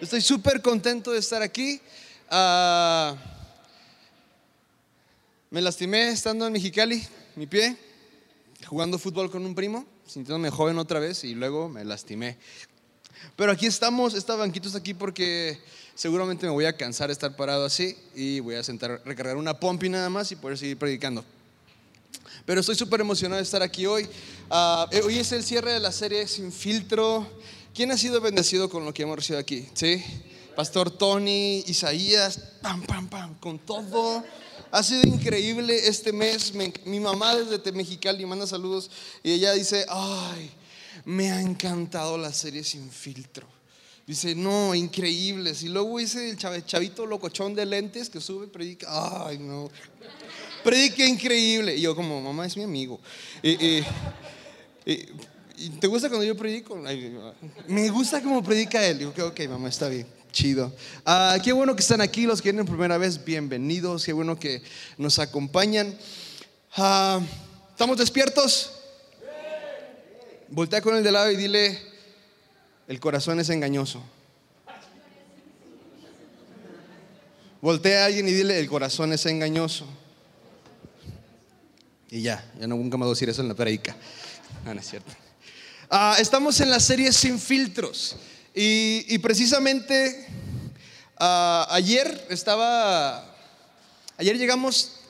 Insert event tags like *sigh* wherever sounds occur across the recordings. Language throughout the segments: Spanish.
Estoy súper contento de estar aquí. Ah, me lastimé estando en Mexicali, mi pie, jugando fútbol con un primo, sintiéndome joven otra vez y luego me lastimé. Pero aquí estamos, esta banquito está aquí porque seguramente me voy a cansar de estar parado así y voy a sentar, recargar una pompi nada más y poder seguir predicando. Pero estoy súper emocionado de estar aquí hoy. Eh, hoy es el cierre de la serie Sin Filtro. ¿Quién ha sido bendecido con lo que hemos recibido aquí? ¿Sí? Pastor Tony, Isaías, pam, pam, pam, con todo. Ha sido increíble este mes. mi mamá desde Mexicali manda saludos y ella dice, ay, me ha encantado la serie Sin Filtro. Dice, no, increíbles. Y luego dice el chavito locochón de lentes que sube, predica, ay, no. Predica increíble. Y yo como, mamá es mi amigo. y, ¿Te gusta cuando yo predico? me gusta como predica él. Digo, ok, mamá, está bien. Chido. Ah, qué bueno que están aquí, los que vienen primera vez, bienvenidos. Qué bueno que nos acompañan. Ah, ¿Estamos despiertos? Voltea con el de lado y dile, el corazón es engañoso. Voltea a alguien y dile, el corazón es engañoso. Y ya, ya no nunca me voy a decir eso en la predica. No, no es cierto. Ah, estamos en la serie Sin Filtros. Y, precisamente ah, ayer estaba, ayer llegamos,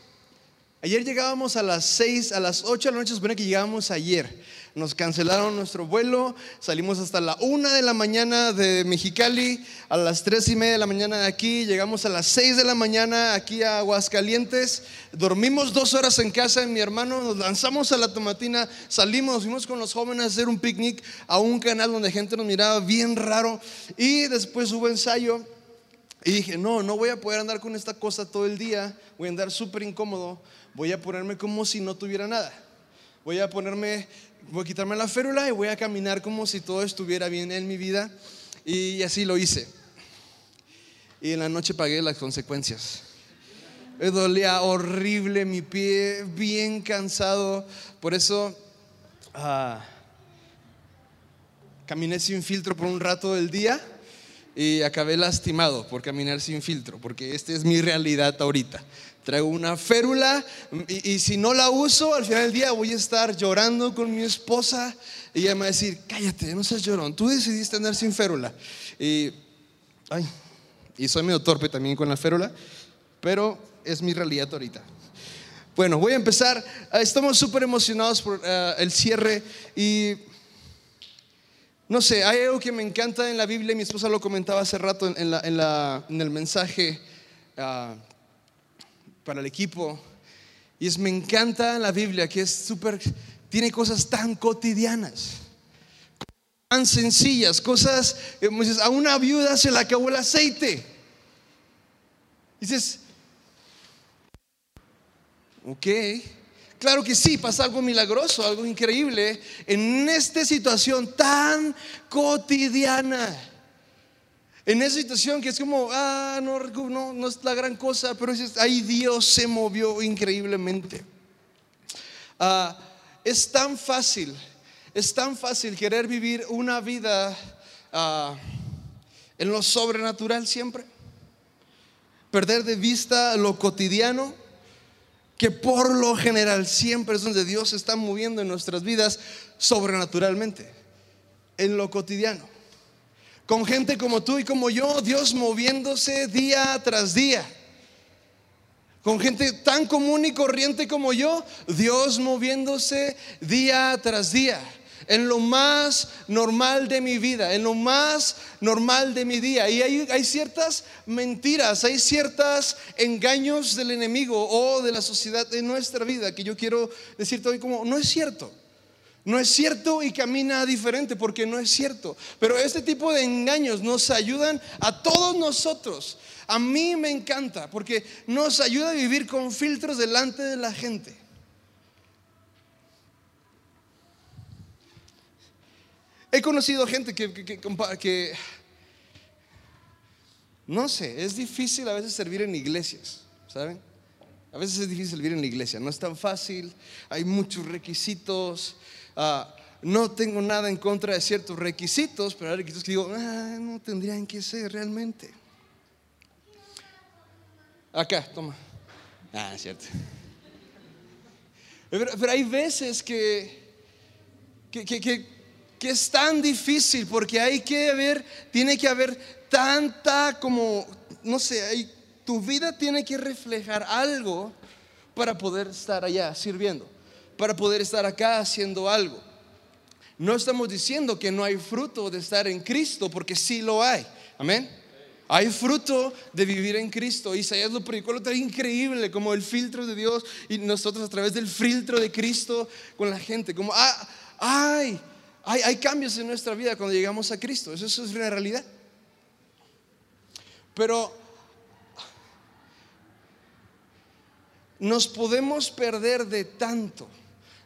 ayer llegábamos a las 6, a las 8 de la noche, supone que llegábamos ayer nos cancelaron nuestro vuelo, salimos hasta la una de la mañana de Mexicali, a las tres y media de la mañana de aquí, llegamos a las 6 de la mañana aquí a Aguascalientes, dormimos dos horas en casa de mi hermano, nos lanzamos a la tomatina, salimos, fuimos con los jóvenes a hacer un picnic a un canal donde gente nos miraba bien raro y después hubo ensayo. Y dije, no, no voy a poder andar con esta cosa todo el día, voy a andar súper incómodo, voy a ponerme como si no tuviera nada. Voy a ponerme voy a quitarme la férula y voy a caminar como si todo estuviera bien en mi vida. Y así lo hice. Y en la noche pagué las consecuencias. Me dolía horrible mi pie, bien cansado. Por eso ah, caminé sin filtro por un rato del día y acabé lastimado por caminar sin filtro, porque esta es mi realidad ahorita. Traigo una férula y, si no la uso, al final del día voy a estar llorando con mi esposa y ella me va a decir, cállate, no seas llorón, tú decidiste andar sin férula. Y, y soy medio torpe también con la férula, pero es mi realidad ahorita. Bueno, voy a empezar. Ah, estamos súper emocionados por ah, el cierre y no sé, hay algo que me encanta en la Biblia, mi esposa lo comentaba hace rato en, el mensaje. Uh, para el equipo. Y es, me encanta la Biblia, que es súper, tiene cosas tan cotidianas, tan sencillas, cosas, a una viuda se le acabó el aceite. dices, ok, claro que sí, pasa algo milagroso, algo increíble en esta situación tan cotidiana en esa situación que es como, ah, no, no, no es la gran cosa, pero ahí Dios se movió increíblemente. Ah, es tan fácil, es tan fácil querer vivir una vida ah, en lo sobrenatural siempre. Perder de vista lo cotidiano, que por lo general siempre es donde Dios se está moviendo en nuestras vidas sobrenaturalmente, en lo cotidiano con gente como tú y como yo, Dios moviéndose día tras día. Con gente tan común y corriente como yo, Dios moviéndose día tras día. En lo más normal de mi vida, en lo más normal de mi día. Y hay, ciertas mentiras, hay ciertos engaños del enemigo o de la sociedad en nuestra vida que yo quiero decirte hoy como, no es cierto. No es cierto y camina diferente porque no es cierto. Pero este tipo de engaños nos ayudan a todos nosotros. A mí me encanta porque nos ayuda a vivir con filtros delante de la gente. He conocido gente que, no sé, es difícil a veces servir en iglesias, ¿saben? A veces es difícil servir en la iglesia, no es tan fácil, hay muchos requisitos, Ah, no tengo nada en contra de ciertos requisitos, pero hay requisitos que digo, ah, no tendrían que ser realmente. Acá, toma. Ah, cierto. Pero, hay veces que, que, es tan difícil porque hay que haber, tiene que haber tanta como, no sé, hay, tu vida tiene que reflejar algo para poder estar allá sirviendo, para poder estar acá haciendo algo. No estamos diciendo que no hay fruto de estar en Cristo, porque sí lo hay. Amén. Hay fruto de vivir en Cristo. Isaías lo predicó lo increíble, como el filtro de Dios y nosotros a través del filtro de Cristo con la gente. Como, ah, hay, hay cambios en nuestra vida cuando llegamos a Cristo. Eso, es una realidad. Pero nos podemos perder de tanto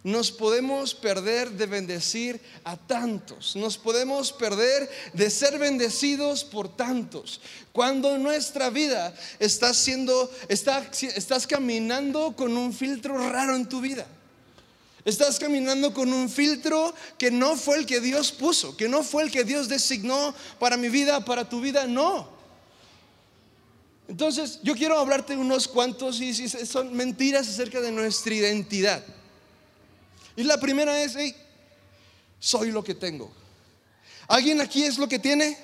nos podemos perder de bendecir a tantos, nos podemos perder de ser bendecidos por tantos. Cuando nuestra vida está siendo, estás caminando con un filtro raro en tu vida. Estás caminando con un filtro que no fue el que Dios puso, que no fue el que Dios designó para mi vida, para tu vida, no. Entonces, yo quiero hablarte unos cuantos y son mentiras acerca de nuestra identidad. Y la primera es, soy lo que tengo. ¿Alguien aquí es lo que tiene?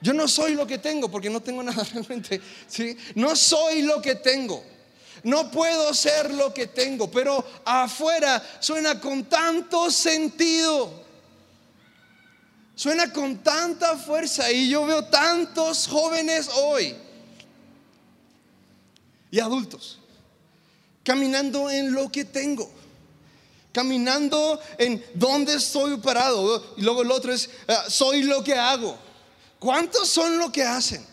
Yo no soy lo que tengo porque no tengo nada *laughs* realmente. ¿sí? No soy lo que tengo. No puedo ser lo que tengo, pero afuera suena con tanto sentido. Suena con tanta fuerza y yo veo tantos jóvenes hoy y adultos caminando en lo que tengo caminando en dónde estoy parado. Y luego el otro es, ah, soy lo que hago. ¿Cuántos son lo que hacen?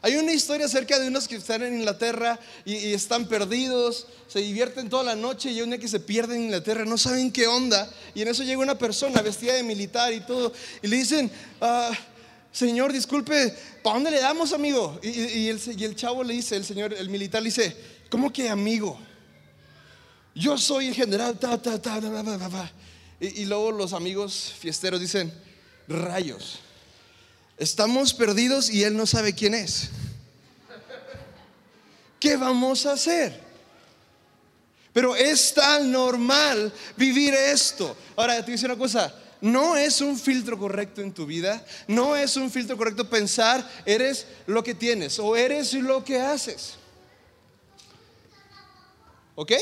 Hay una historia acerca de unos que están en Inglaterra y, están perdidos, se divierten toda la noche y un día que se pierden en Inglaterra, no saben qué onda. Y en eso llega una persona vestida de militar y todo, y le dicen, ah, Señor, disculpe, ¿para dónde le damos, amigo? Y, el, chavo le dice, el señor, el militar le dice, ¿cómo que amigo? yo soy el general, ta, ta, ta, y luego los amigos fiesteros dicen, rayos, estamos perdidos y él no sabe quién es. ¿Qué vamos a hacer? Pero es tan normal vivir esto. Ahora, te voy a decir una cosa. No es un filtro correcto en tu vida. No es un filtro correcto pensar, eres lo que tienes o eres lo que haces. ¿Ok?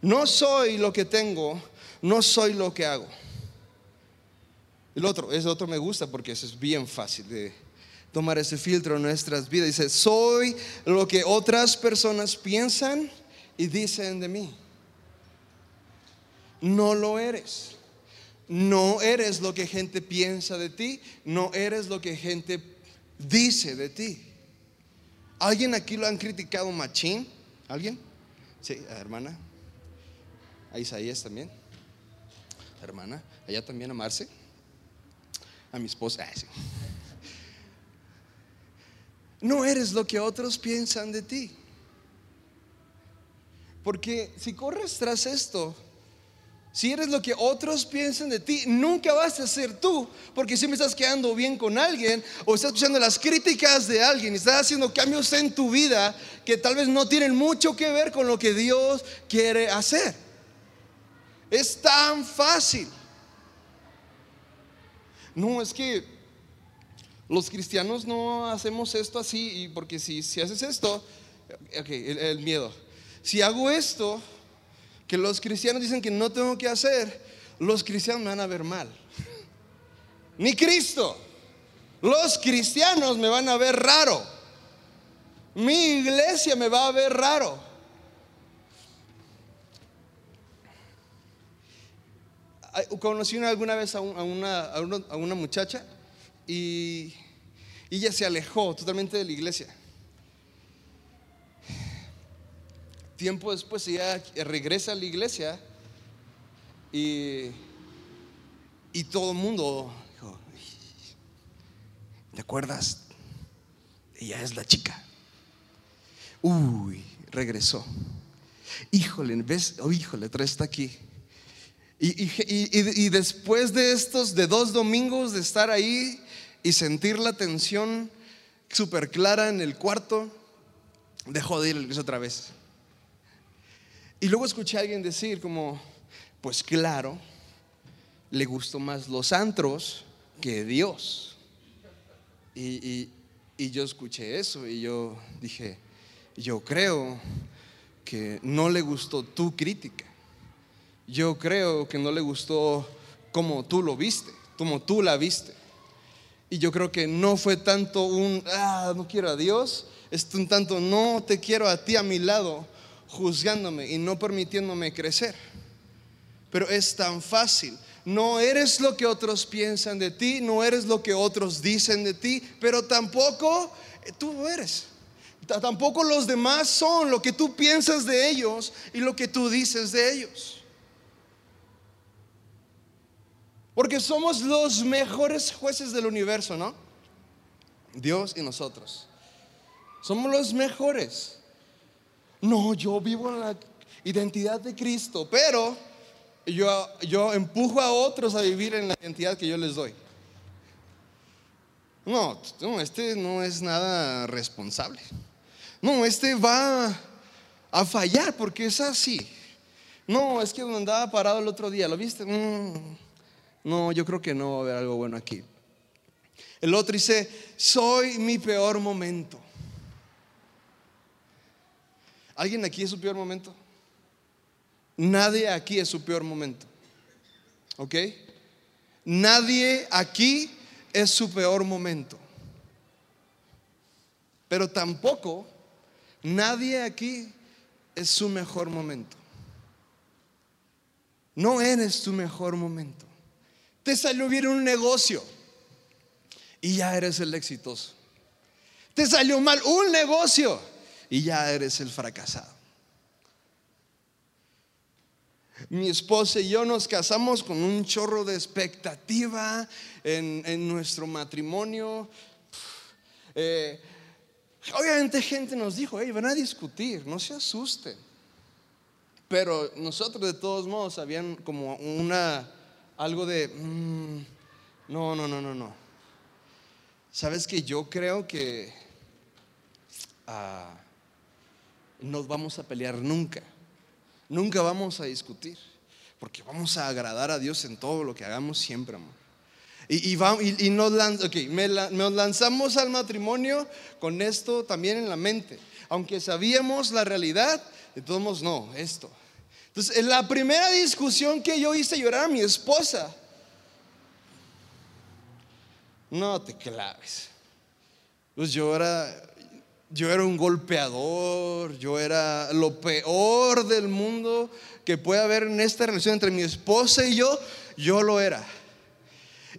No soy lo que tengo, no soy lo que hago. El otro, ese otro me gusta porque eso es bien fácil de tomar ese filtro en nuestras vidas. Dice, soy lo que otras personas piensan y dicen de mí. No lo eres. No eres lo que gente piensa de ti, no eres lo que gente dice de ti. ¿Alguien aquí lo han criticado machín? ¿Alguien? Sí, hermana a Isaías también, hermana, allá también a Marce, a mi esposa. No eres lo que otros piensan de ti. Porque si corres tras esto, si eres lo que otros piensan de ti, nunca vas a ser tú, porque siempre estás quedando bien con alguien o estás escuchando las críticas de alguien y estás haciendo cambios en tu vida que tal vez no tienen mucho que ver con lo que Dios quiere hacer. Es tan fácil. No, es que los cristianos no hacemos esto así, y porque si, si haces esto, ok, el, miedo. Si hago esto, que los cristianos dicen que no tengo que hacer, los cristianos me van a ver mal. Ni Cristo. Los cristianos me van a ver raro. Mi iglesia me va a ver raro. Conocí alguna vez a, una, a, una, muchacha y, ella se alejó totalmente de la iglesia. Tiempo después ella regresa a la iglesia y, y todo el mundo dijo, ¿te acuerdas? Ella es la chica. Uy, regresó. Híjole, ¿ves? Oh, híjole, trae está aquí Y, después de estos, de dos domingos de estar ahí y sentir la tensión súper clara en el cuarto, dejó de ir otra vez. Y luego escuché a alguien decir como, pues claro, le gustó más los antros que Dios. Y, y yo escuché eso y yo dije, yo creo que no le gustó tu crítica. Yo creo que no le gustó como tú lo viste, como tú la viste. Y yo creo que no fue tanto un, ah, no quiero a Dios, es un tanto, no te quiero a ti a mi lado, juzgándome y no permitiéndome crecer. Pero es tan fácil. No eres lo que otros piensan de ti, no eres lo que otros dicen de ti, pero tampoco tú eres. Tampoco los demás son lo que tú piensas de ellos y lo que tú dices de ellos. Porque somos los mejores jueces del universo, ¿no? Dios y nosotros. Somos los mejores. No, yo vivo en la identidad de Cristo, pero yo, yo empujo a otros a vivir en la identidad que yo les doy. No, no, este no es nada responsable. No, este va a fallar porque es así. No, es que andaba parado el otro día, ¿lo viste? Mm. No, yo creo que no va a haber algo bueno aquí. El otro dice, soy mi peor momento. ¿Alguien aquí es su peor momento? Nadie aquí es su peor momento. ¿Ok? Nadie aquí es su peor momento. Pero tampoco nadie aquí es su mejor momento. No eres tu mejor momento. Te salió bien un negocio y ya eres el exitoso. Te salió mal un negocio y ya eres el fracasado. Mi esposa y yo nos casamos con un chorro de expectativa en, nuestro matrimonio. Eh, obviamente gente nos dijo, hey, van a discutir, no se asusten. Pero nosotros de todos modos habían como una, algo de, mm, no, no, no, no, no. Sabes que yo creo que ah, nos vamos a pelear nunca. Nunca vamos a discutir, porque vamos a agradar a Dios en todo lo que hagamos siempre, amor. Y, y, nos, lanzamos al matrimonio con esto también en la mente. Aunque sabíamos la realidad, de todos modos, no, esto. Entonces, en la primera discusión que yo hice llorar a mi esposa, no te claves. Pues yo yo era un golpeador, yo era lo peor del mundo que puede haber en esta relación entre mi esposa y yo, yo lo era.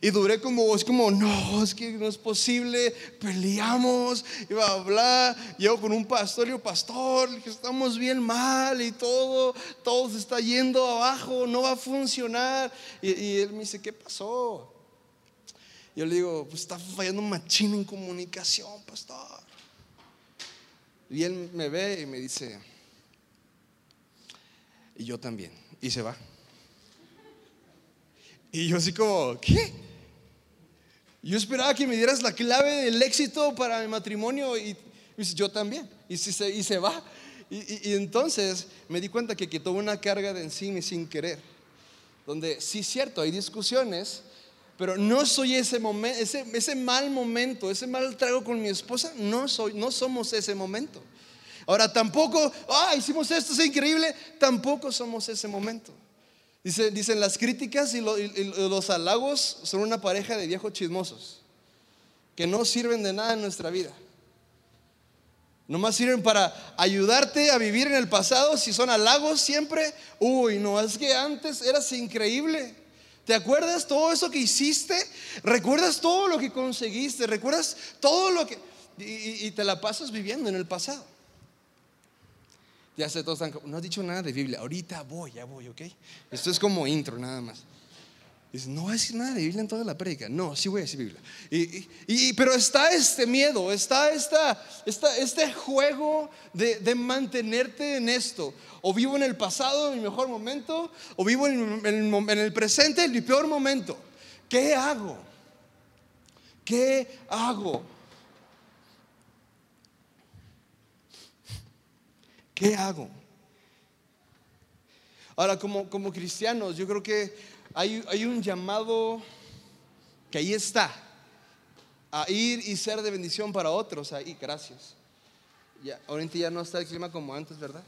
Y duré como, es como, no, es que no es posible, peleamos, y bla, bla. Llego con un pastor y yo, pastor, estamos bien mal y todo, todo se está yendo abajo, no va a funcionar. Y, y él me dice, ¿qué pasó? Yo le digo, pues está fallando un machín en comunicación, pastor. Y él me ve y me dice, y yo también, y se va. Y yo así como, ¿qué? Yo esperaba que me dieras la clave del éxito para mi matrimonio y, dice, yo también. Y, se, y se va. Y, entonces me di cuenta que quitó una carga de encima sin querer. Donde sí es cierto, hay discusiones, pero no soy ese momento, ese, ese mal momento, ese mal trago con mi esposa, no soy, no somos ese momento. Ahora tampoco, ah, hicimos esto, es increíble, tampoco somos ese momento. Dice, dicen las críticas y, los halagos son una pareja de viejos chismosos que no sirven de nada en nuestra vida. Nomás sirven para ayudarte a vivir en el pasado. Si son halagos siempre, uy, no, es que antes eras increíble. ¿Te acuerdas todo eso que hiciste? ¿Recuerdas todo lo que conseguiste? ¿Recuerdas todo lo que... Y, te la pasas viviendo en el pasado. Ya sé, todos están... No has dicho nada de Biblia. Ahorita voy, ya voy, ¿ok? Esto es como intro nada más. Dice, no voy a decir nada de Biblia en toda la prédica. No, sí voy a decir Biblia. Y, pero está este miedo, está esta, este juego de, mantenerte en esto. O vivo en el pasado, en mi mejor momento, o vivo en, en el presente, en mi peor momento. ¿Qué hago? ¿Qué hago? ¿Qué hago? Ahora, como, como cristianos, yo creo que hay, un llamado que ahí está, a ir y ser de bendición para otros. Ahí, gracias. Ya, ahorita ya no está el clima como antes, ¿verdad?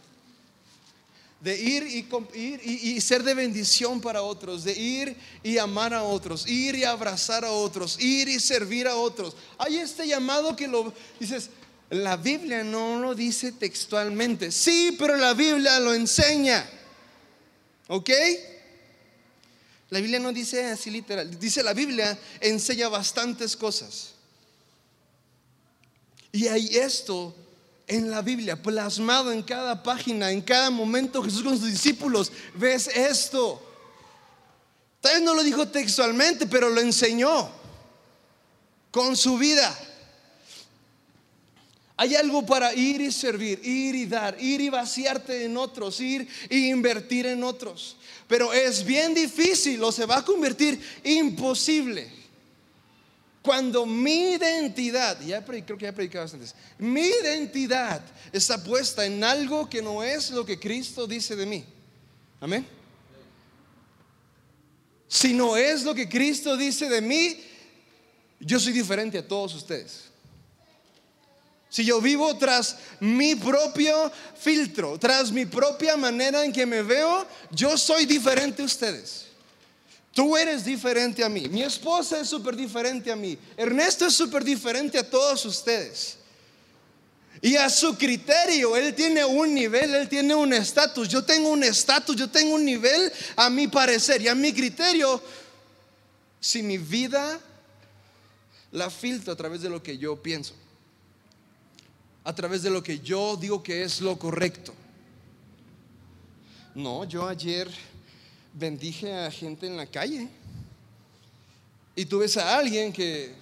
De ir y, ir y, ser de bendición para otros, de ir y amar a otros, ir y abrazar a otros, ir y servir a otros. Hay este llamado que lo dices, la Biblia no lo dice textualmente. Sí, pero la Biblia lo enseña. ¿Ok? La Biblia no dice así literal, dice la Biblia enseña bastantes cosas. Y hay esto en la Biblia, plasmado en cada página, en cada momento Jesús con sus discípulos, ves esto. Tal vez no lo dijo textualmente, pero lo enseñó con su vida. Hay algo para ir y servir, ir y dar, ir y vaciarte en otros, ir e invertir en otros. Pero es bien difícil o se va a convertir imposible. Cuando mi identidad, ya creo que ya he predicado antes, mi identidad está puesta en algo que no es lo que Cristo dice de mí. Amén. Si no es lo que Cristo dice de mí, yo soy diferente a todos ustedes. Si yo vivo tras mi propio filtro, tras mi propia manera en que me veo, yo soy diferente a ustedes. Tú eres diferente a mí. Mi esposa es súper diferente a mí. Ernesto es súper diferente a todos ustedes. Y a su criterio, él tiene un nivel, él tiene un estatus. Yo tengo un estatus, yo tengo un nivel a mi parecer. Y a mi criterio, si mi vida la filtro a través de lo que yo pienso a través de lo que yo digo que es lo correcto. No, yo ayer bendije a gente en la calle y tú ves a alguien que,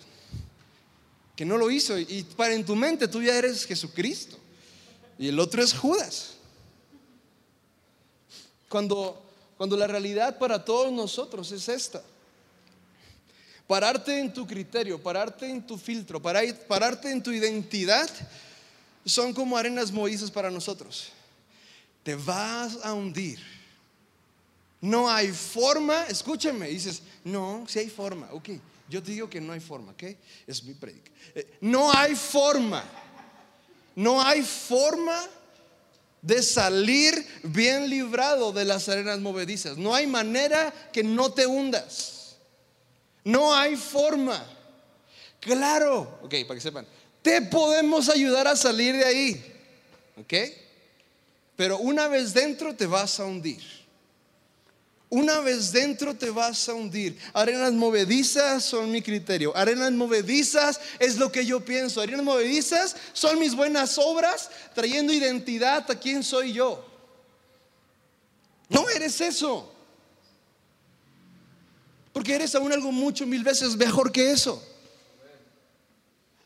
que no lo hizo y para en tu mente tú ya eres Jesucristo y el otro es Judas. Cuando, cuando la realidad para todos nosotros es esta. Pararte en tu criterio, pararte en tu filtro, pararte en tu identidad son como arenas movedizas para nosotros. Te vas a hundir. No hay forma, escúchame, dices, no, si hay forma, ok, yo te digo que no hay forma, ok, es mi predica. Eh, no hay forma, no hay forma de salir bien librado de las arenas movedizas. No hay manera que no te hundas. No hay forma. Claro, ok, para que sepan, te podemos ayudar a salir de ahí. ¿Ok? Pero una vez dentro te vas a hundir. Una vez dentro te vas a hundir. Arenas movedizas son mi criterio. Arenas movedizas es lo que yo pienso. Arenas movedizas son mis buenas obras trayendo identidad a quién soy yo. No eres eso. Porque eres aún algo mucho mil veces mejor que eso.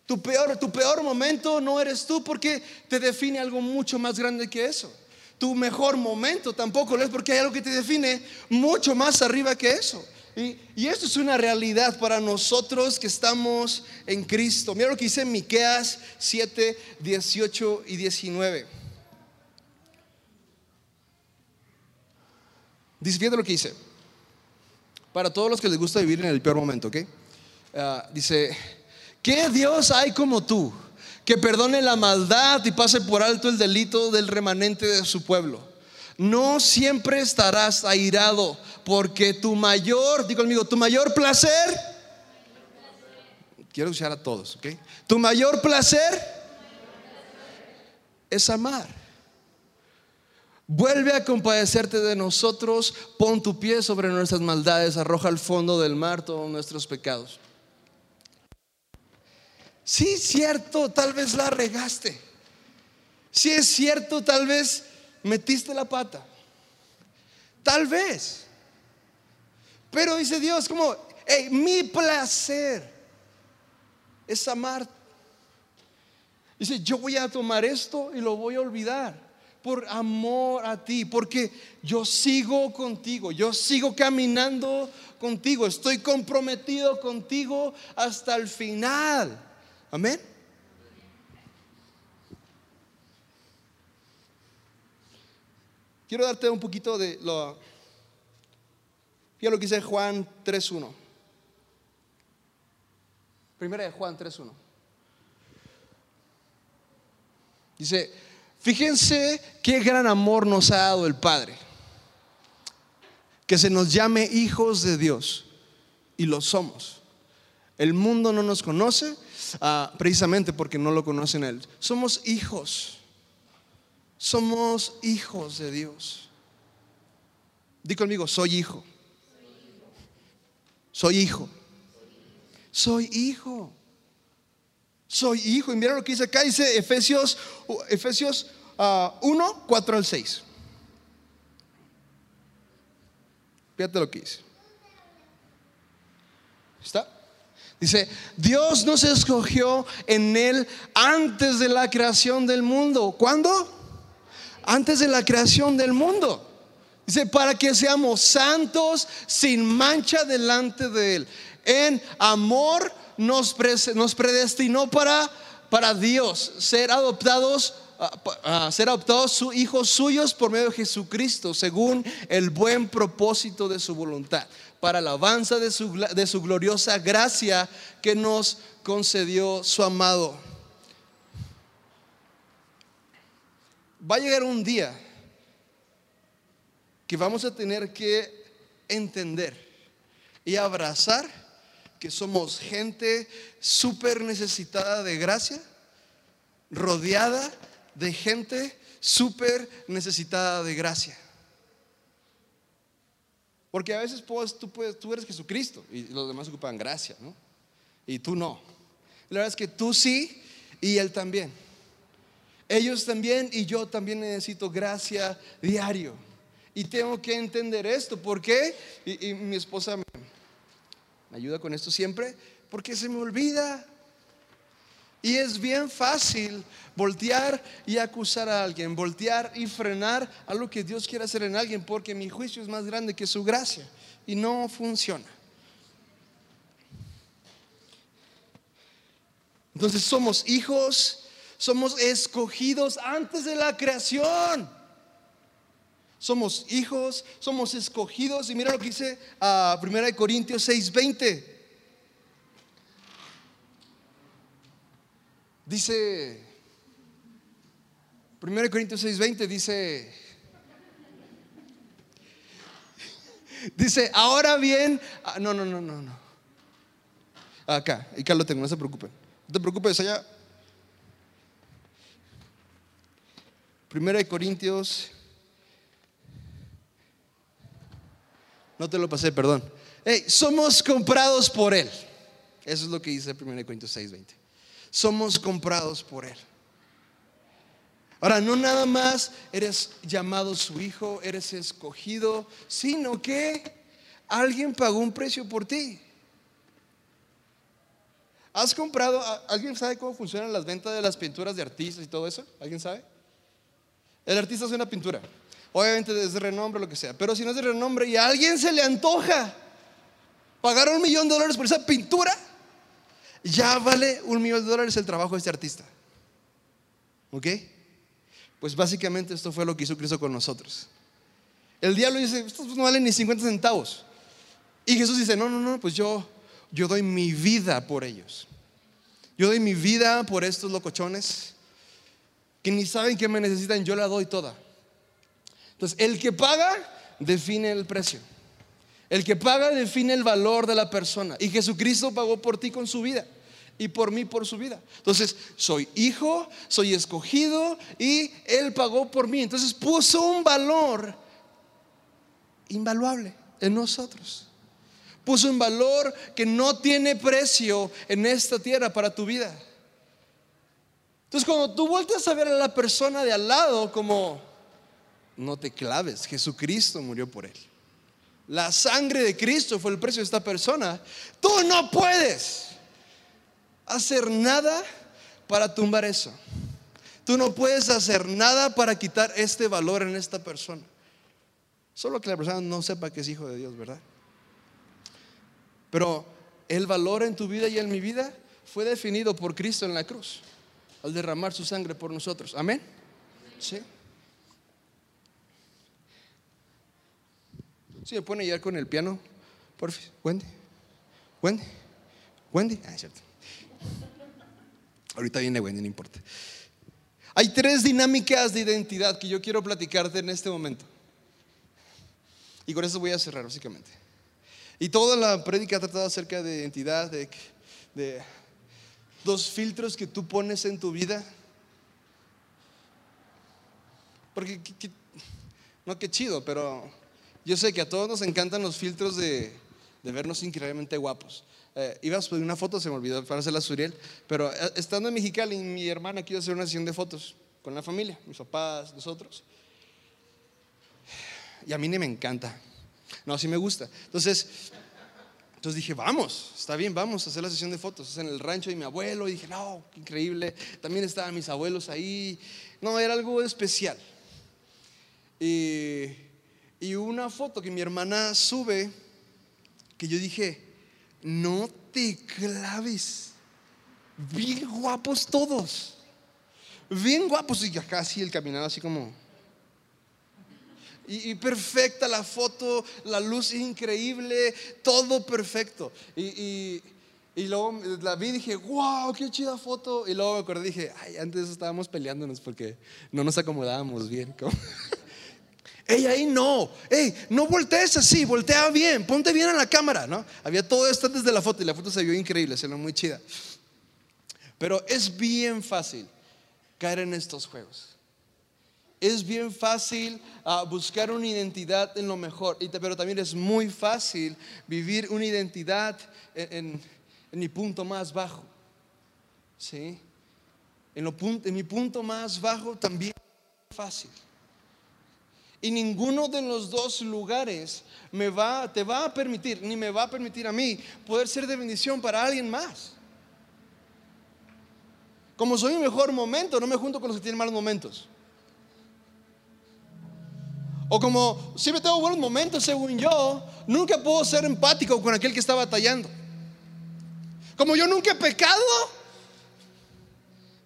Tu peor, tu peor momento no eres tú porque te define algo mucho más grande que eso. Tu mejor momento tampoco lo es porque hay algo que te define mucho más arriba que eso. Y, esto es una realidad para nosotros que estamos en Cristo. Mira lo que dice Miqueas 7, 18 y 19. Dice, fíjate lo que dice. Para todos los que les gusta vivir en el peor momento, ¿ok? Ah, dice, ¿Qué Dios hay como tú que perdone la maldad y pase por alto el delito del remanente de su pueblo? No siempre estarás airado porque tu mayor, digo conmigo, tu mayor placer, quiero escuchar a todos, ¿ok? Tu mayor placer es amar. Vuelve a compadecerte de nosotros, pon tu pie sobre nuestras maldades, arroja al fondo del mar todos nuestros pecados. Sí, es cierto, tal vez la regaste. Sí, es cierto, tal vez metiste la pata. Tal vez. Pero dice Dios, como, mi placer es amar. Dice, yo voy a tomar esto y lo voy a olvidar por amor a ti, porque yo sigo contigo, yo sigo caminando contigo, estoy comprometido contigo hasta el final. Amén. Quiero darte un poquito de lo, Fíjate lo que dice Juan 3.1. Primera de Juan 3.1. Dice, fíjense qué gran amor nos ha dado el Padre. Que se nos llame hijos de Dios. Y lo somos. El mundo no nos conoce ah, precisamente porque no lo conocen a Él. Somos hijos. Somos hijos de Dios. Di conmigo, soy hijo. Soy hijo. Soy hijo. Soy hijo. Y mira lo que dice acá, dice Efesios, Efesios 1, ah, 4 al 6. Fíjate lo que dice. ¿Está? Dice, Dios nos escogió en Él antes de la creación del mundo. ¿Cuándo? Antes de la creación del mundo. Dice, para que seamos santos sin mancha delante de Él. En amor nos, nos predestinó para, para Dios, ser adoptados ser adoptados hijos suyos por medio de Jesucristo, según el buen propósito de su voluntad, para alabanza de su, de su gloriosa gracia que nos concedió su amado. Va a llegar un día que vamos a tener que entender y abrazar que somos gente súper necesitada de gracia, rodeada de gente súper necesitada de gracia. Porque a veces pues, tú, puedes, tú eres Jesucristo y los demás ocupan gracia, ¿no? Y tú no. La verdad es que tú sí y Él también. Ellos también y yo también necesito gracia diario. Y tengo que entender esto. ¿Por qué? Y, mi esposa me, ayuda con esto siempre. Porque se me olvida. Y es bien fácil voltear y acusar a alguien, voltear y frenar a lo que Dios quiere hacer en alguien, porque mi juicio es más grande que su gracia y no funciona. Entonces somos hijos, somos escogidos antes de la creación. Somos hijos, somos escogidos. Y mira lo que dice a 1 Corintios 6:20. Dice, 1 Corintios 6:20 dice, dice, ahora bien, ah, no, no, no, no, no. Acá, acá lo tengo, no se preocupen. No te preocupes, allá. 1 Corintios No te lo pasé, perdón. somos comprados por Él. Eso es lo que dice 1 Corintios 6:20. Somos comprados por Él. Ahora, no nada más eres llamado su hijo, eres escogido, sino que alguien pagó un precio por ti. ¿Has comprado? ¿Alguien sabe cómo funcionan las ventas de las pinturas de artistas y todo eso? ¿Alguien sabe? El artista hace una pintura. Obviamente es de renombre, lo que sea. Pero si no es de renombre y a alguien se le antoja pagar un millón de dólares por esa pintura, ya vale un millón de dólares el trabajo de este artista. ¿Ok? Pues básicamente esto fue lo que hizo Cristo con nosotros. El diablo dice, estos no valen ni 50 centavos. Y Jesús dice, no, no, no, pues yo, yo doy mi vida por ellos. Yo doy mi vida por estos locochones que ni saben que me necesitan, yo la doy toda. Entonces, el que paga define el precio. El que paga define el valor de la persona. Y Jesucristo pagó por ti con su vida y por mí por su vida. Entonces, soy hijo, soy escogido y Él pagó por mí. Entonces puso un valor invaluable en nosotros. Puso un valor que no tiene precio en esta tierra para tu vida. Entonces, cuando tú vueltas a ver a la persona de al lado como no te claves, Jesucristo murió por él. La sangre de Cristo fue el precio de esta persona. Tú no puedes hacer nada para tumbar eso. Tú no puedes hacer nada para quitar este valor en esta persona. Solo que la persona no sepa que es hijo de Dios, ¿verdad? Pero el valor en tu vida y en mi vida fue definido por Cristo en la cruz, al derramar su sangre por nosotros. Amén. Sí. Sí, me ya con el piano, por Wendy. Wendy. Wendy. Ah, es cierto. Ahorita viene Wendy, no importa. Hay tres dinámicas de identidad que yo quiero platicarte en este momento. Y con eso voy a cerrar, básicamente. Y toda la prédica ha tratado acerca de identidad, de, dos filtros que tú pones en tu vida. Porque, no, qué chido, pero yo sé que a todos nos encantan los filtros de, vernos increíblemente guapos. Eh, ibas a pedir una foto, se me olvidó para hacerla Suriel, pero eh, estando en Mexicali, mi hermana quiso hacer una sesión de fotos con la familia, mis papás, nosotros. Y a mí ni me encanta. No, así me gusta. Entonces, entonces dije, vamos, está bien, vamos a hacer la sesión de fotos. En el rancho de mi abuelo. Y dije, no, qué increíble. También estaban mis abuelos ahí. No, era algo especial. Y y una foto que mi hermana sube, que yo dije, no te claves, bien guapos todos, bien guapos, y acá así el caminado así como... Y, perfecta la foto, la luz increíble, todo perfecto. Y, y, luego la vi y dije, wow, qué chida foto. Y luego me acordé y dije, ay, antes estábamos peleándonos porque no nos acomodábamos bien. *laughs* Ey, ahí no. Ey, no voltees así, voltea bien, ponte bien a la cámara, ¿no? Había todo esto desde la foto y la foto se vio increíble, se ve muy chida. Pero es bien fácil caer en estos juegos. Es bien fácil ah, buscar una identidad en lo mejor, pero también es muy fácil vivir una identidad en, mi punto más bajo. ¿Sí? En, lo, en mi punto más bajo también es fácil. Y ninguno de los dos lugares me va, te va a permitir, ni me va a permitir a mí, poder ser de bendición para alguien más. Como soy mi mejor momento, no me junto con los que tienen malos momentos. O como siempre tengo buenos momentos, según yo, nunca puedo ser empático con aquel que está batallando. Como yo nunca he pecado,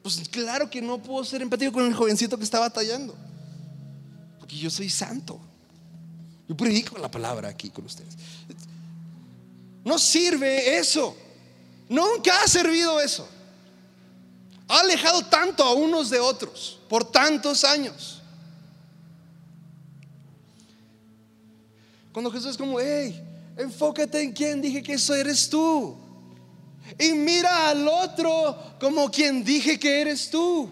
pues claro que no puedo ser empático con el jovencito que está batallando yo soy santo. Yo predico la palabra aquí con ustedes. No sirve eso. Nunca ha servido eso. Ha alejado tanto a unos de otros por tantos años. Cuando Jesús es como, hey, enfócate en quién dije que eso eres tú. Y mira al otro como quien dije que eres tú.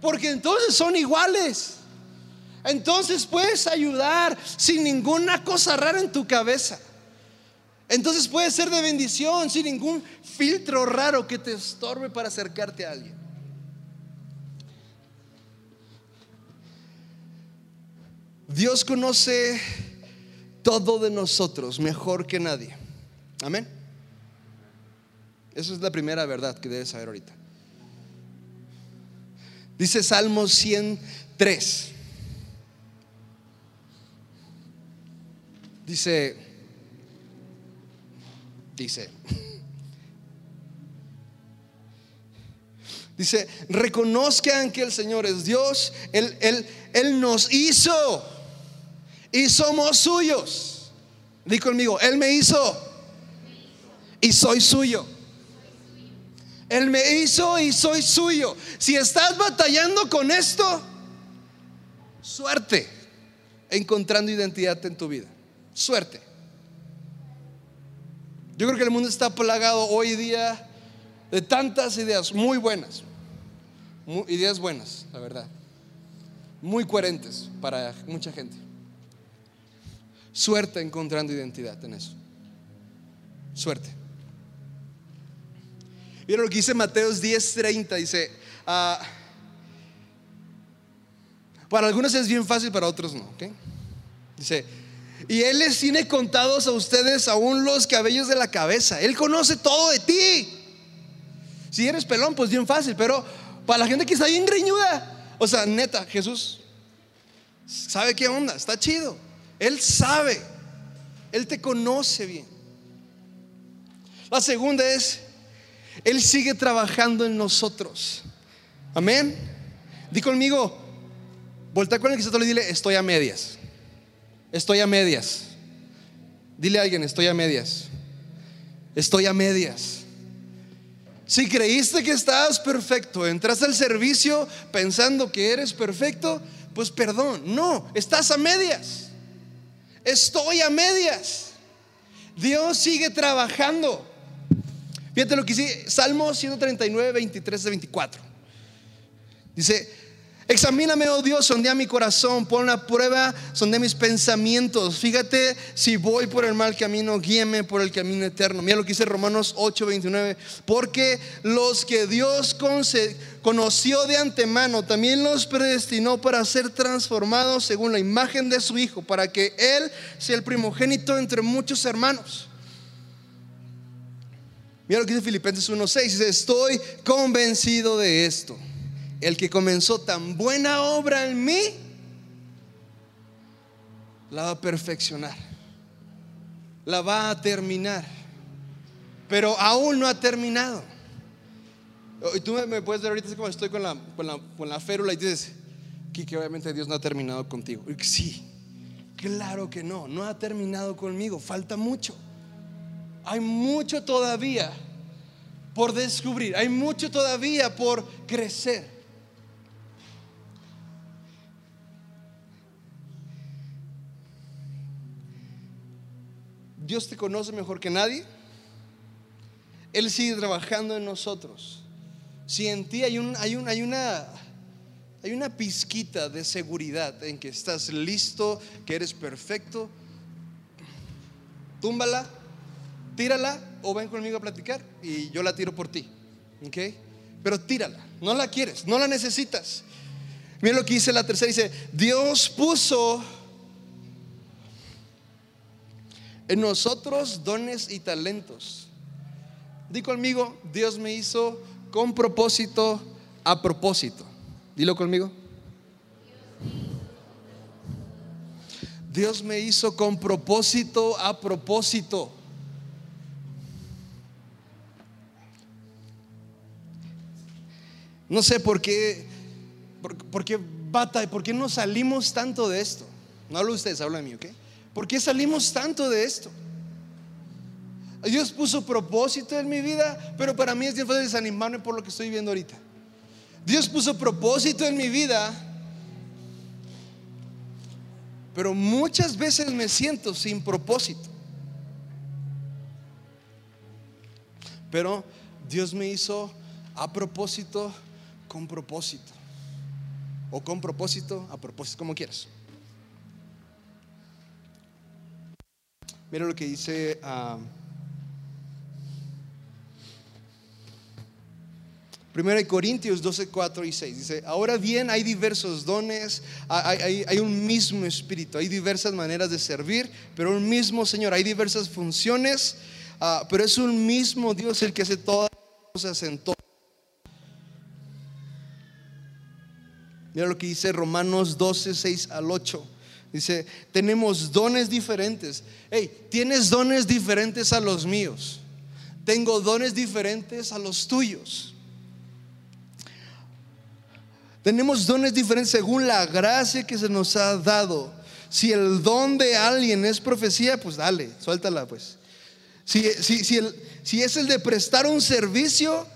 Porque entonces son iguales. Entonces puedes ayudar sin ninguna cosa rara en tu cabeza. Entonces puedes ser de bendición sin ningún filtro raro que te estorbe para acercarte a alguien. Dios conoce todo de nosotros mejor que nadie. Amén. Esa es la primera verdad que debes saber ahorita. Dice Salmo 103. Dice, dice, dice, reconozcan que el Señor es Dios, Él, él, él nos hizo y somos suyos. Di conmigo, Él me hizo y soy suyo. Él me hizo y soy suyo. Si estás batallando con esto, suerte encontrando identidad en tu vida suerte. Yo creo que el mundo está plagado hoy día de tantas ideas muy buenas, ideas buenas, la verdad, muy coherentes para mucha gente. Suerte encontrando identidad en eso. Suerte. Mira lo que dice Mateos 10:30, dice, ah, para algunos es bien fácil, para otros no. Dice, Y Él les tiene contados a ustedes aún los cabellos de la cabeza. Él conoce todo de ti. Si eres pelón, pues bien fácil, pero para la gente que está bien greñuda, o sea, neta, Jesús sabe qué onda, está chido. Él sabe, Él te conoce bien. La segunda es, Él sigue trabajando en nosotros. Amén. Di conmigo, voltea con el que está y dile, estoy a medias. Estoy a medias. Dile a alguien, estoy a medias. Estoy a medias. Si creíste que estabas perfecto, entras al servicio pensando que eres perfecto, pues perdón, no, estás a medias. Estoy a medias. Dios sigue trabajando. Fíjate lo que dice Salmo 139, 23 24. Dice, Examíname, oh Dios, sondea mi corazón, pon la prueba, sondea mis pensamientos. Fíjate si voy por el mal camino, guíeme por el camino eterno. Mira lo que dice Romanos 8, 29. Porque los que Dios conoció de antemano, también los predestinó para ser transformados según la imagen de su Hijo, para que Él sea el primogénito entre muchos hermanos. Mira lo que dice Filipenses 1.6. Dice, estoy convencido de esto el que comenzó tan buena obra en mí, la va a perfeccionar, la va a terminar, pero aún no ha terminado. Y tú me puedes ver ahorita como estoy con la, férula y dices, que obviamente Dios no ha terminado contigo. sí, claro que no, no ha terminado conmigo, falta mucho. Hay mucho todavía por descubrir, hay mucho todavía por crecer. Dios te conoce mejor que nadie. Él sigue trabajando en nosotros. Si en ti hay, un, hay, hay, una, hay una pizquita de seguridad en que estás listo, que eres perfecto, túmbala, tírala o ven conmigo a platicar y yo la tiro por ti. ¿Ok? Pero tírala, no la quieres, no la necesitas. Mira lo que dice la tercera, dice, Dios puso en nosotros dones y talentos. Di conmigo, Dios me hizo con propósito a propósito. Dilo conmigo. Dios me hizo con propósito a propósito. No sé por qué, por, qué bata, por qué no salimos tanto de esto. No hablo ustedes, hablo de mí, ¿ok? ¿Por qué salimos tanto de esto? Dios puso propósito en mi vida, pero para mí es bien fácil desanimarme por lo que estoy viendo ahorita. Dios puso propósito en mi vida, pero muchas veces me siento sin propósito. Pero Dios me hizo a propósito, con propósito. O con propósito, a propósito, como quieras. Mira lo que dice uh, Primero Corintios 12, 4 y 6. Dice, ahora bien hay diversos dones, hay, hay, un mismo espíritu, hay diversas maneras de servir, pero un mismo Señor, hay diversas funciones, ah, pero es un mismo Dios el que hace todas las cosas en todo. Mira lo que dice Romanos 12, 6 al 8. Dice, tenemos dones diferentes. Hey, tienes dones diferentes a los míos. Tengo dones diferentes a los tuyos. Tenemos dones diferentes según la gracia que se nos ha dado. Si el don de alguien es profecía, pues dale, suéltala pues. Si, si, es el de prestar un servicio,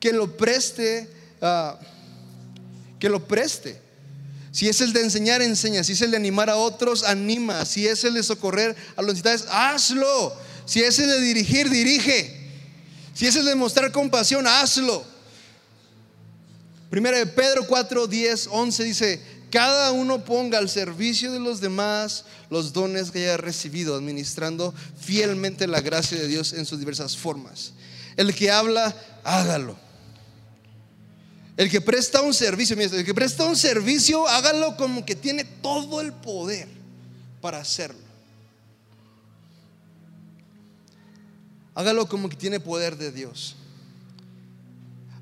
que lo preste, ah, que lo preste. Si es el de enseñar, enseña. Si es el de animar a otros, anima. Si es el de socorrer a los necesitados, hazlo. Si es el de dirigir, dirige. Si es el de mostrar compasión, hazlo. Primera de Pedro 4, 10, 11 dice, cada uno ponga al servicio de los demás los dones que haya recibido, administrando fielmente la gracia de Dios en sus diversas formas. El que habla, hágalo el que presta un servicio, el que presta un servicio, hágalo como que tiene todo el poder. para hacerlo. Hágalo como que tiene poder de Dios.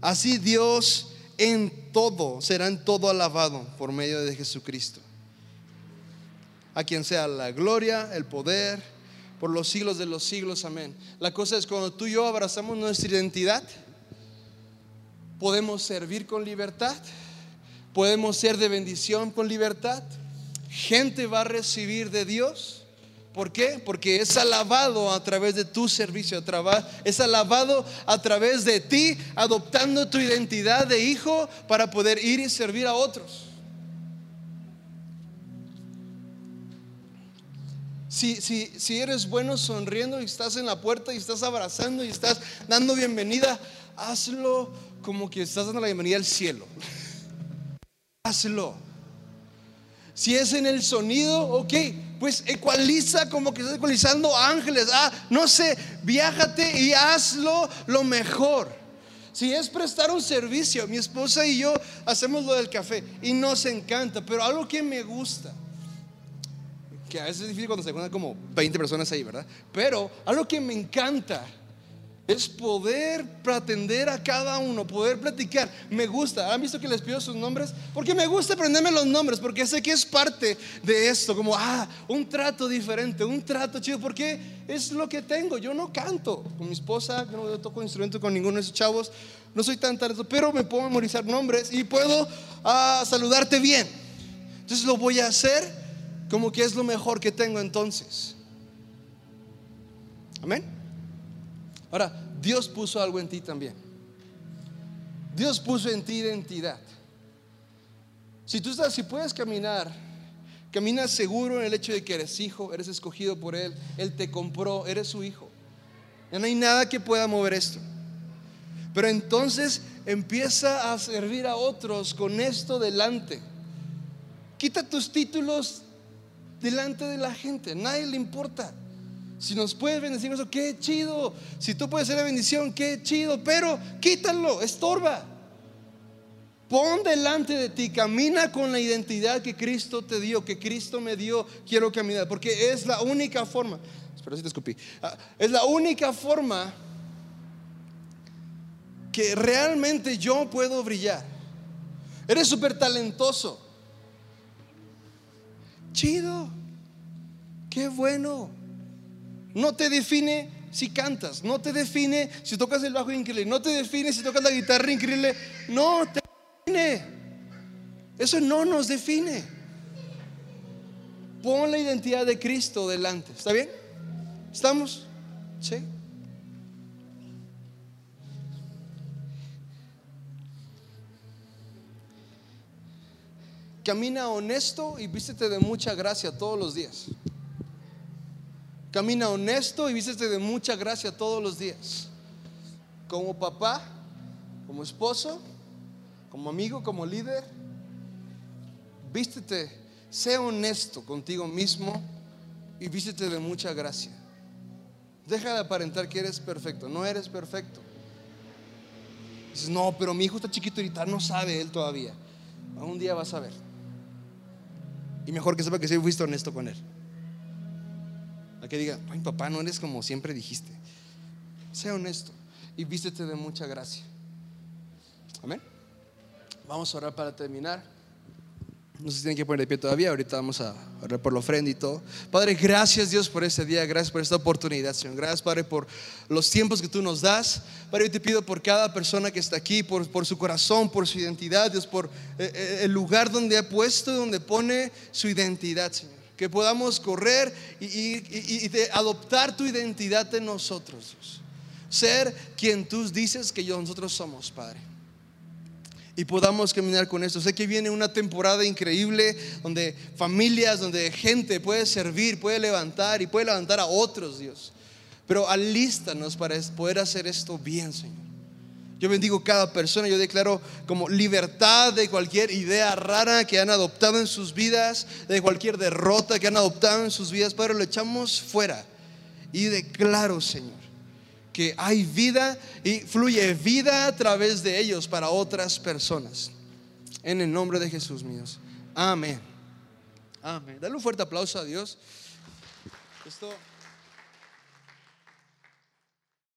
Así Dios en todo será en todo alabado por medio de Jesucristo. A quien sea la gloria, el poder, por los siglos de los siglos. Amén. La cosa es cuando tú y yo abrazamos nuestra identidad, podemos servir con libertad, podemos ser de bendición con libertad. Gente va a recibir de Dios. ¿Por qué? Porque es alabado a través de tu servicio, es alabado a través de ti, adoptando tu identidad de hijo para poder ir y servir a otros. Si, si, eres bueno sonriendo y estás en la puerta y estás abrazando y estás dando bienvenida, hazlo como que estás dando la bienvenida al cielo. hazlo. Si es en el sonido, ok, pues ecualiza como que estás ecualizando ángeles. Ah, no sé, viájate y hazlo lo mejor. Si es prestar un servicio, mi esposa y yo hacemos lo del café y nos encanta, pero algo que me gusta que a veces es difícil cuando se encuentran como 20 personas ahí, ¿verdad? Pero algo que me encanta es poder atender a cada uno, poder platicar. Me gusta, ¿han visto que les pido sus nombres? Porque me gusta aprenderme los nombres, porque sé que es parte de esto, como, ah, un trato diferente, un trato chido, porque es lo que tengo. Yo no canto con mi esposa, yo no toco instrumento con ninguno de esos chavos, no soy tan tarde, pero me puedo memorizar nombres y puedo ah, saludarte bien. Entonces lo voy a hacer como que es lo mejor que tengo entonces. Amén. Ahora, Dios puso algo en ti también. Dios puso en ti identidad. Si tú estás, si puedes caminar, caminas seguro en el hecho de que eres hijo, eres escogido por Él, Él te compró, eres su hijo. Ya no hay nada que pueda mover esto. Pero entonces empieza a servir a otros con esto delante. Quita tus títulos delante de la gente. Nadie le importa. Si nos puedes bendecir, eso, qué chido. Si tú puedes ser la bendición, qué chido. Pero quítalo, estorba. Pon delante de ti, camina con la identidad que Cristo te dio, que Cristo me dio. Quiero caminar, porque es la única forma. Espero si te escupí. Ah, es la única forma que realmente yo puedo brillar. Eres súper talentoso chido, qué bueno. No te define si cantas, no te define si tocas el bajo increíble, no te define si tocas la guitarra increíble, no te define. Eso no nos define. Pon la identidad de Cristo delante. ¿Está bien? ¿Estamos? Sí. Camina honesto y vístete de mucha gracia todos los días. Camina honesto y vístete de mucha gracia todos los días. Como papá, como esposo, como amigo, como líder. Vístete, sé honesto contigo mismo y vístete de mucha gracia. Deja de aparentar que eres perfecto. No eres perfecto. Dices, no, pero mi hijo está chiquito ahorita, no sabe él todavía. Un día vas a ver. Y mejor que sepa que sí fuiste honesto con él. Que diga, papá, no eres como siempre dijiste. Sea honesto y vístete de mucha gracia. Amén. Vamos a orar para terminar. No si tienen que poner de pie todavía. Ahorita vamos a orar por la ofrenda y todo. Padre, gracias Dios por este día. Gracias por esta oportunidad, Señor. Gracias, Padre, por los tiempos que tú nos das. Padre, yo te pido por cada persona que está aquí, por, por su corazón, por su identidad, Dios, por eh, eh, el lugar donde ha puesto, donde pone su identidad, Señor. Que podamos correr y, y, de adoptar tu identidad en nosotros, Dios. Ser quien tú dices que nosotros somos, Padre y podamos caminar con esto. Sé que viene una temporada increíble donde familias, donde gente puede servir, puede levantar y puede levantar a otros, Dios. Pero alístanos para poder hacer esto bien, Señor. Yo bendigo cada persona, yo declaro como libertad de cualquier idea rara que han adoptado en sus vidas, de cualquier derrota que han adoptado en sus vidas, Padre, lo echamos fuera. Y declaro, Señor, que hay vida y fluye vida a través de ellos para otras personas. En el nombre de Jesús, míos. Amén. Amén. Dale un fuerte aplauso a Dios. Esto.